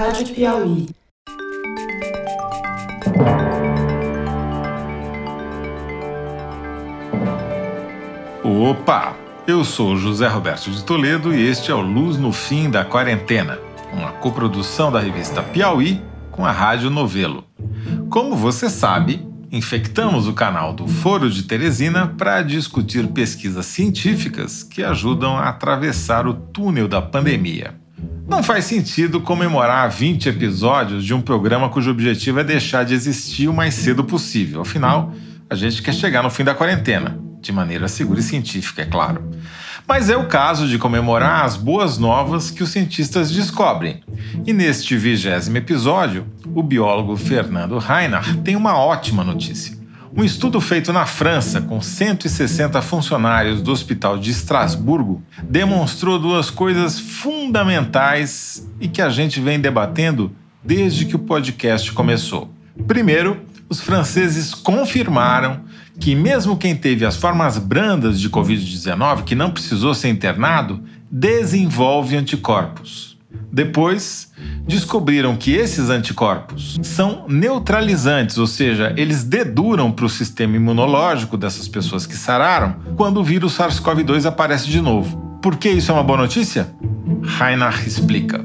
Rádio Piauí. Opa! Eu sou José Roberto de Toledo e este é o Luz no Fim da Quarentena, uma coprodução da revista Piauí com a Rádio Novelo. Como você sabe, infectamos o canal do Foro de Teresina para discutir pesquisas científicas que ajudam a atravessar o túnel da pandemia. Não faz sentido comemorar 20 episódios de um programa cujo objetivo é deixar de existir o mais cedo possível. Afinal, a gente quer chegar no fim da quarentena, de maneira segura e científica, é claro. Mas é o caso de comemorar as boas novas que os cientistas descobrem. E neste vigésimo episódio, o biólogo Fernando Reinhardt tem uma ótima notícia. Um estudo feito na França com 160 funcionários do Hospital de Estrasburgo demonstrou duas coisas fundamentais e que a gente vem debatendo desde que o podcast começou. Primeiro, os franceses confirmaram que, mesmo quem teve as formas brandas de Covid-19, que não precisou ser internado, desenvolve anticorpos. Depois, descobriram que esses anticorpos são neutralizantes, ou seja, eles deduram para o sistema imunológico dessas pessoas que sararam quando o vírus SARS-CoV-2 aparece de novo. Por que isso é uma boa notícia? Reinhardt explica.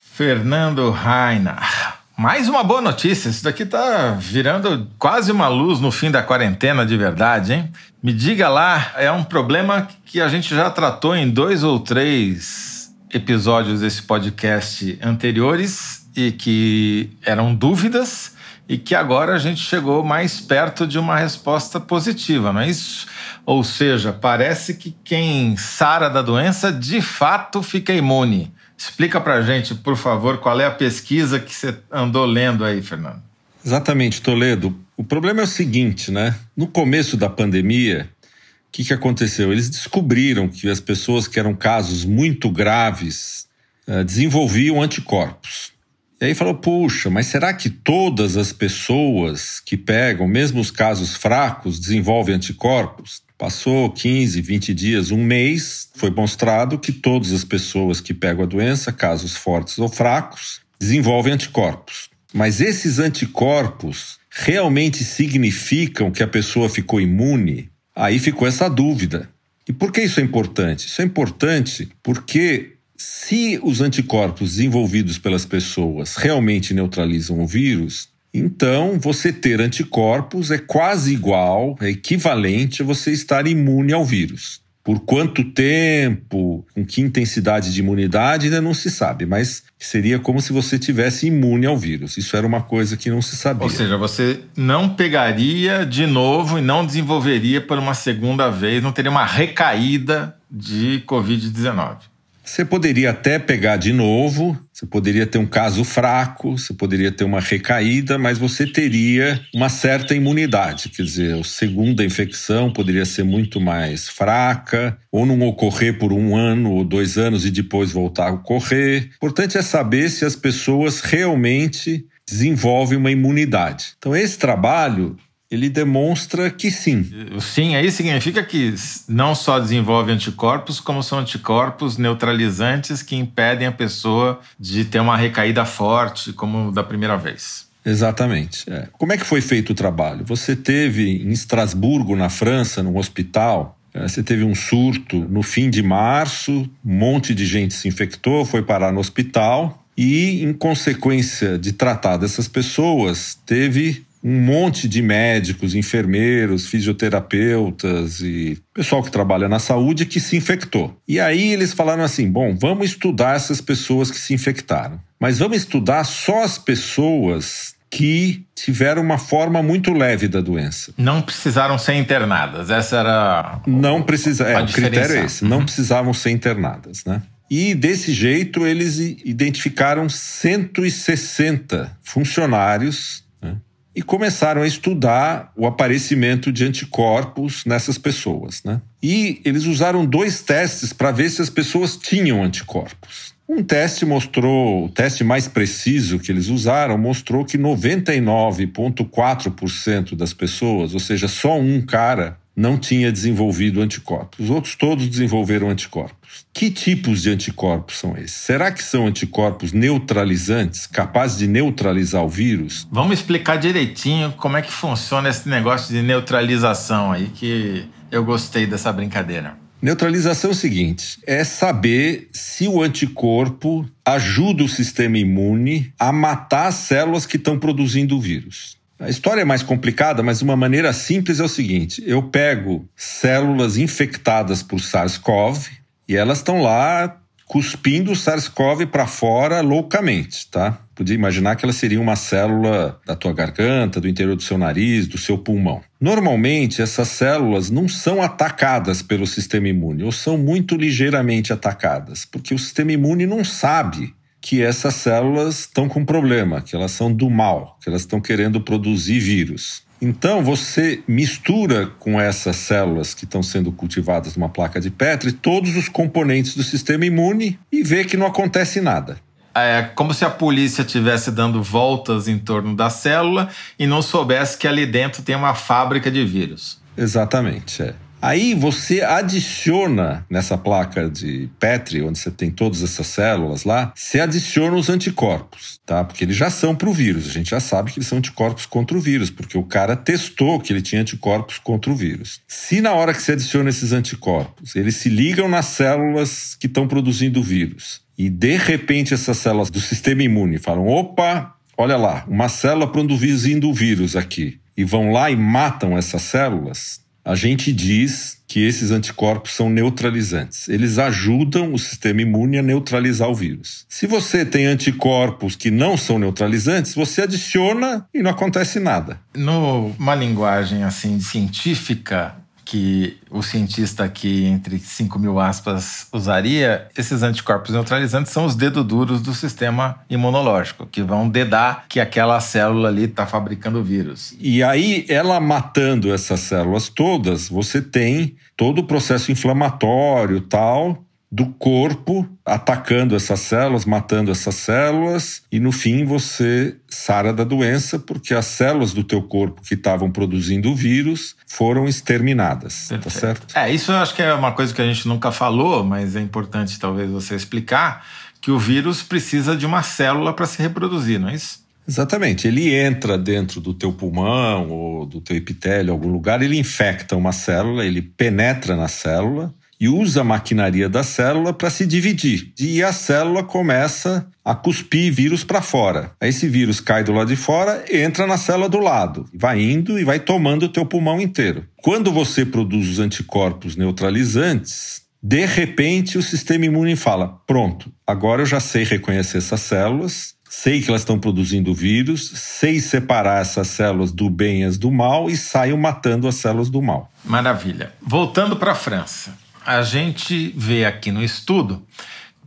Fernando Reinhardt. Mais uma boa notícia. Isso daqui tá virando quase uma luz no fim da quarentena de verdade, hein? Me diga lá, é um problema que a gente já tratou em dois ou três episódios desse podcast anteriores e que eram dúvidas e que agora a gente chegou mais perto de uma resposta positiva, não é isso? Ou seja, parece que quem sara da doença de fato fica imune. Explica pra gente, por favor, qual é a pesquisa que você andou lendo aí, Fernando. Exatamente, Toledo. O problema é o seguinte, né? No começo da pandemia, que, que aconteceu? Eles descobriram que as pessoas que eram casos muito graves uh, desenvolviam anticorpos. E aí falou: puxa, mas será que todas as pessoas que pegam, mesmo os casos fracos, desenvolvem anticorpos? Passou 15, 20 dias, um mês, foi mostrado que todas as pessoas que pegam a doença, casos fortes ou fracos, desenvolvem anticorpos. Mas esses anticorpos realmente significam que a pessoa ficou imune? Aí ficou essa dúvida. E por que isso é importante? Isso é importante porque se os anticorpos desenvolvidos pelas pessoas realmente neutralizam o vírus, então você ter anticorpos é quase igual, é equivalente a você estar imune ao vírus. Por quanto tempo, com que intensidade de imunidade, ainda não se sabe, mas seria como se você tivesse imune ao vírus. Isso era uma coisa que não se sabia. Ou seja, você não pegaria de novo e não desenvolveria por uma segunda vez, não teria uma recaída de Covid-19. Você poderia até pegar de novo, você poderia ter um caso fraco, você poderia ter uma recaída, mas você teria uma certa imunidade. Quer dizer, a segunda infecção poderia ser muito mais fraca, ou não ocorrer por um ano ou dois anos e depois voltar a ocorrer. O importante é saber se as pessoas realmente desenvolvem uma imunidade. Então, esse trabalho ele demonstra que sim. Sim aí significa que não só desenvolve anticorpos, como são anticorpos neutralizantes que impedem a pessoa de ter uma recaída forte, como da primeira vez. Exatamente. É. Como é que foi feito o trabalho? Você teve em Estrasburgo, na França, num hospital, é, você teve um surto no fim de março, um monte de gente se infectou, foi parar no hospital e, em consequência de tratar dessas pessoas, teve um monte de médicos, enfermeiros, fisioterapeutas e pessoal que trabalha na saúde que se infectou. E aí eles falaram assim: bom, vamos estudar essas pessoas que se infectaram, mas vamos estudar só as pessoas que tiveram uma forma muito leve da doença. Não precisaram ser internadas. Essa era não precisa. É, o critério é esse. Uhum. Não precisavam ser internadas, né? E desse jeito eles identificaram 160 funcionários e começaram a estudar o aparecimento de anticorpos nessas pessoas. Né? E eles usaram dois testes para ver se as pessoas tinham anticorpos. Um teste mostrou, o teste mais preciso que eles usaram, mostrou que 99,4% das pessoas, ou seja, só um cara, não tinha desenvolvido anticorpos. Os outros todos desenvolveram anticorpos. Que tipos de anticorpos são esses? Será que são anticorpos neutralizantes, capazes de neutralizar o vírus? Vamos explicar direitinho como é que funciona esse negócio de neutralização aí, que eu gostei dessa brincadeira. Neutralização é o seguinte: é saber se o anticorpo ajuda o sistema imune a matar as células que estão produzindo o vírus. A história é mais complicada, mas uma maneira simples é o seguinte: eu pego células infectadas por SARS-CoV e elas estão lá cuspindo o SARS-CoV para fora loucamente, tá? Podia imaginar que ela seria uma célula da tua garganta, do interior do seu nariz, do seu pulmão. Normalmente, essas células não são atacadas pelo sistema imune, ou são muito ligeiramente atacadas, porque o sistema imune não sabe que essas células estão com problema, que elas são do mal, que elas estão querendo produzir vírus. Então, você mistura com essas células que estão sendo cultivadas numa placa de Petri todos os componentes do sistema imune e vê que não acontece nada. É como se a polícia estivesse dando voltas em torno da célula e não soubesse que ali dentro tem uma fábrica de vírus. Exatamente, é. Aí você adiciona nessa placa de Petri, onde você tem todas essas células lá, você adiciona os anticorpos, tá? Porque eles já são para o vírus. A gente já sabe que eles são anticorpos contra o vírus, porque o cara testou que ele tinha anticorpos contra o vírus. Se na hora que você adiciona esses anticorpos, eles se ligam nas células que estão produzindo o vírus, e de repente essas células do sistema imune falam: opa, olha lá, uma célula produzindo o vírus aqui, e vão lá e matam essas células a gente diz que esses anticorpos são neutralizantes. Eles ajudam o sistema imune a neutralizar o vírus. Se você tem anticorpos que não são neutralizantes, você adiciona e não acontece nada. Numa linguagem assim científica, que o cientista aqui, entre 5 mil aspas, usaria, esses anticorpos neutralizantes são os dedos duros do sistema imunológico, que vão dedar que aquela célula ali está fabricando vírus. E aí, ela matando essas células todas, você tem todo o processo inflamatório tal, do corpo atacando essas células, matando essas células, e no fim você sara da doença porque as células do teu corpo que estavam produzindo o vírus foram exterminadas, tá Perfeito. tá certo? É, isso eu acho que é uma coisa que a gente nunca falou, mas é importante talvez você explicar que o vírus precisa de uma célula para se reproduzir, não é isso? Exatamente. Ele entra dentro do teu pulmão ou do teu epitélio, algum lugar, ele infecta uma célula, ele penetra na célula e usa a maquinaria da célula para se dividir. E a célula começa a cuspir vírus para fora. Aí esse vírus cai do lado de fora, entra na célula do lado, vai indo e vai tomando o teu pulmão inteiro. Quando você produz os anticorpos neutralizantes, de repente o sistema imune fala: "Pronto, agora eu já sei reconhecer essas células, sei que elas estão produzindo vírus, sei separar essas células do bem e as do mal e saio matando as células do mal. Maravilha. Voltando para a França a gente vê aqui no estudo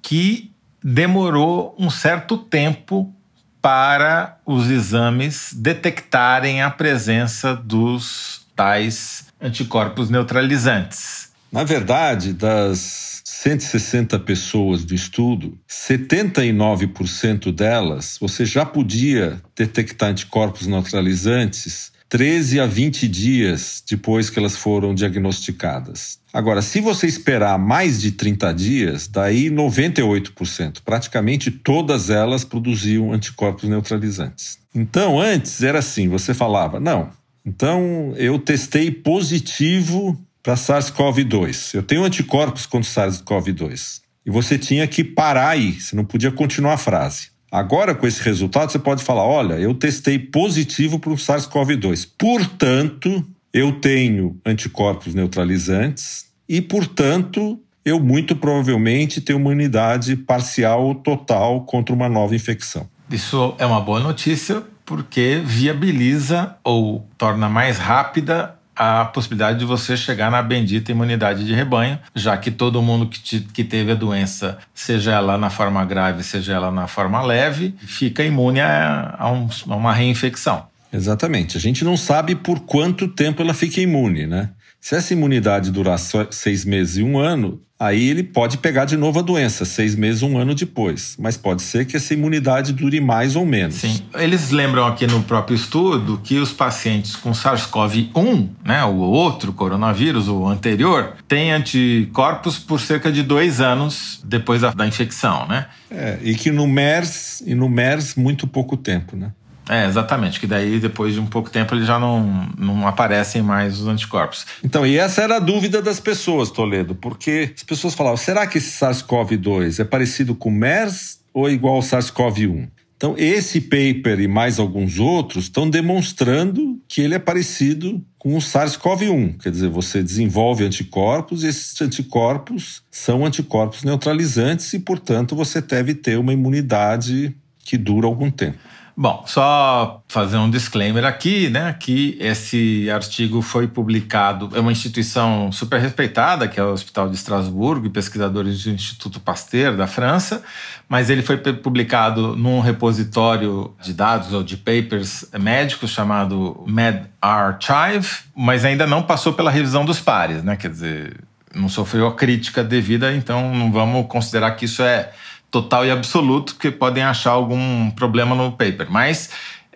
que demorou um certo tempo para os exames detectarem a presença dos tais anticorpos neutralizantes. Na verdade, das 160 pessoas do estudo, 79% delas você já podia detectar anticorpos neutralizantes 13 a 20 dias depois que elas foram diagnosticadas. Agora, se você esperar mais de 30 dias, daí 98%, praticamente todas elas produziam anticorpos neutralizantes. Então, antes era assim, você falava: "Não, então eu testei positivo para SARS-CoV-2. Eu tenho anticorpos contra SARS-CoV-2." E você tinha que parar aí, você não podia continuar a frase. Agora, com esse resultado, você pode falar: olha, eu testei positivo para o SARS-CoV-2. Portanto, eu tenho anticorpos neutralizantes e, portanto, eu muito provavelmente tenho uma imunidade parcial ou total contra uma nova infecção. Isso é uma boa notícia porque viabiliza ou torna mais rápida a possibilidade de você chegar na bendita imunidade de rebanho, já que todo mundo que, te, que teve a doença, seja ela na forma grave, seja ela na forma leve, fica imune a, a, um, a uma reinfecção. Exatamente. A gente não sabe por quanto tempo ela fica imune, né? Se essa imunidade durar seis meses e um ano, aí ele pode pegar de novo a doença, seis meses, um ano depois. Mas pode ser que essa imunidade dure mais ou menos. Sim. Eles lembram aqui no próprio estudo que os pacientes com SARS-CoV-1, né, o outro coronavírus, o anterior, têm anticorpos por cerca de dois anos depois da, da infecção, né? É, e que no MERS, e no MERS, muito pouco tempo, né? É, exatamente, que daí depois de um pouco tempo eles já não, não aparecem mais os anticorpos. Então, e essa era a dúvida das pessoas, Toledo, porque as pessoas falavam: será que esse SARS-CoV-2 é parecido com o MERS ou igual ao SARS-CoV-1? Então, esse paper e mais alguns outros estão demonstrando que ele é parecido com o SARS-CoV-1. Quer dizer, você desenvolve anticorpos e esses anticorpos são anticorpos neutralizantes e, portanto, você deve ter uma imunidade que dura algum tempo. Bom, só fazer um disclaimer aqui, né? Que esse artigo foi publicado, é uma instituição super respeitada, que é o Hospital de Estrasburgo, e pesquisadores do Instituto Pasteur da França, mas ele foi publicado num repositório de dados ou de papers médicos chamado MedArchive, mas ainda não passou pela revisão dos pares, né? Quer dizer, não sofreu a crítica devida, então não vamos considerar que isso é total e absoluto, que podem achar algum problema no paper. Mas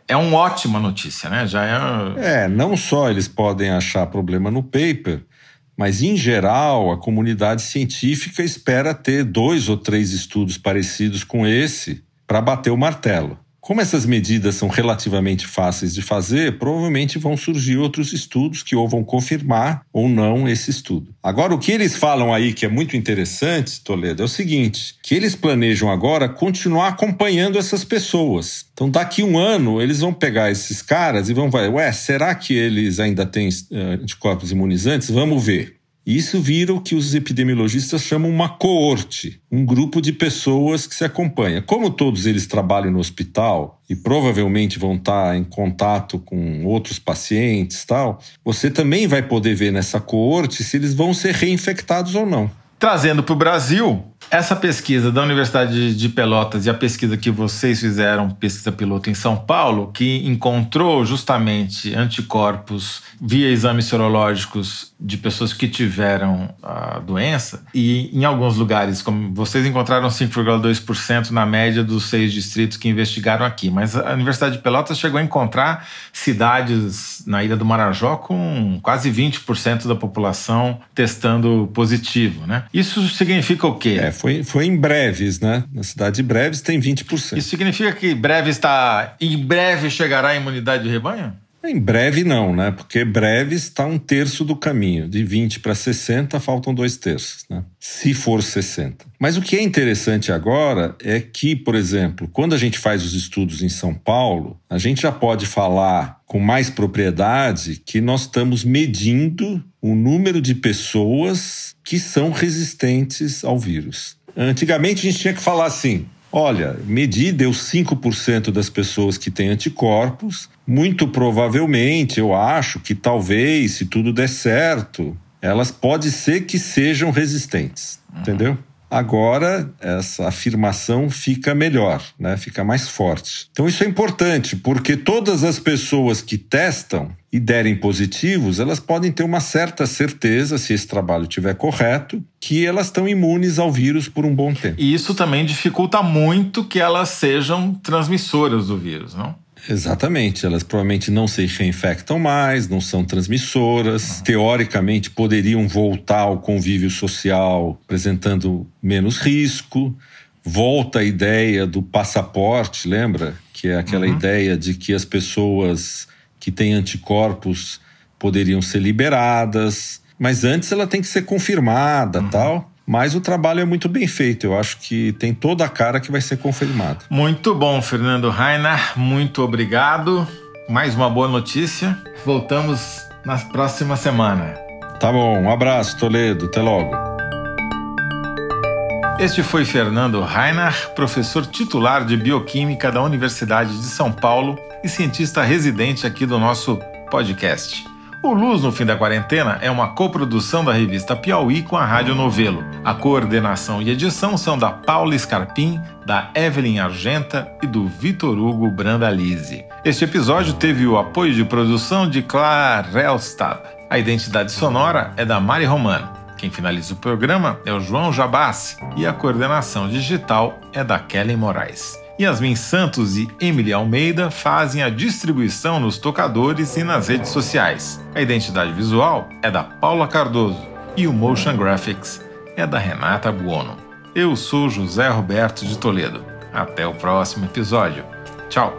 é uma ótima notícia, né? Já é... é, não só eles podem achar problema no paper, mas em geral a comunidade científica espera ter dois ou três estudos parecidos com esse para bater o martelo. Como essas medidas são relativamente fáceis de fazer, provavelmente vão surgir outros estudos que ou vão confirmar ou não esse estudo. Agora, o que eles falam aí que é muito interessante, Toledo, é o seguinte: que eles planejam agora continuar acompanhando essas pessoas. Então, daqui um ano, eles vão pegar esses caras e vão ver, ué, será que eles ainda têm uh, anticorpos imunizantes? Vamos ver. Isso vira o que os epidemiologistas chamam uma coorte, um grupo de pessoas que se acompanha. Como todos eles trabalham no hospital e provavelmente vão estar em contato com outros pacientes, tal, você também vai poder ver nessa coorte se eles vão ser reinfectados ou não. Trazendo para o Brasil, essa pesquisa da Universidade de Pelotas e a pesquisa que vocês fizeram, pesquisa piloto em São Paulo, que encontrou justamente anticorpos via exames sorológicos de pessoas que tiveram a doença, e em alguns lugares, como vocês encontraram 5,2% na média dos seis distritos que investigaram aqui, mas a Universidade de Pelotas chegou a encontrar cidades na Ilha do Marajó com quase 20% da população testando positivo, né? Isso significa o quê? É, foi, foi em Breves, né? Na cidade de Breves tem 20%. Isso significa que Breves está. Em breve chegará a imunidade de rebanho? Em breve não, né? Porque breve está um terço do caminho. De 20 para 60, faltam dois terços, né? Se for 60. Mas o que é interessante agora é que, por exemplo, quando a gente faz os estudos em São Paulo, a gente já pode falar com mais propriedade que nós estamos medindo o número de pessoas que são resistentes ao vírus. Antigamente a gente tinha que falar assim: Olha, medir deu 5% das pessoas que têm anticorpos. Muito provavelmente, eu acho que talvez, se tudo der certo, elas pode ser que sejam resistentes, uhum. entendeu? Agora, essa afirmação fica melhor, né? fica mais forte. Então, isso é importante, porque todas as pessoas que testam e derem positivos, elas podem ter uma certa certeza, se esse trabalho estiver correto, que elas estão imunes ao vírus por um bom tempo. E isso também dificulta muito que elas sejam transmissoras do vírus, não? Exatamente, elas provavelmente não se reinfectam mais, não são transmissoras, uhum. teoricamente poderiam voltar ao convívio social apresentando menos risco. Volta a ideia do passaporte, lembra? Que é aquela uhum. ideia de que as pessoas que têm anticorpos poderiam ser liberadas, mas antes ela tem que ser confirmada, uhum. tal. Mas o trabalho é muito bem feito. Eu acho que tem toda a cara que vai ser confirmado. Muito bom, Fernando Rainer. Muito obrigado. Mais uma boa notícia. Voltamos na próxima semana. Tá bom. Um abraço, Toledo. Até logo. Este foi Fernando Rainer, professor titular de Bioquímica da Universidade de São Paulo e cientista residente aqui do nosso podcast. O Luz no Fim da Quarentena é uma coprodução da revista Piauí com a Rádio Novelo. A coordenação e edição são da Paula Scarpim, da Evelyn Argenta e do Vitor Hugo Brandalize. Este episódio teve o apoio de produção de Clara. A identidade sonora é da Mari Romano. Quem finaliza o programa é o João Jabassi e a coordenação digital é da Kelly Moraes. Yasmin Santos e Emily Almeida fazem a distribuição nos tocadores e nas redes sociais. A identidade visual é da Paula Cardoso e o Motion Graphics é da Renata Buono. Eu sou José Roberto de Toledo. Até o próximo episódio. Tchau!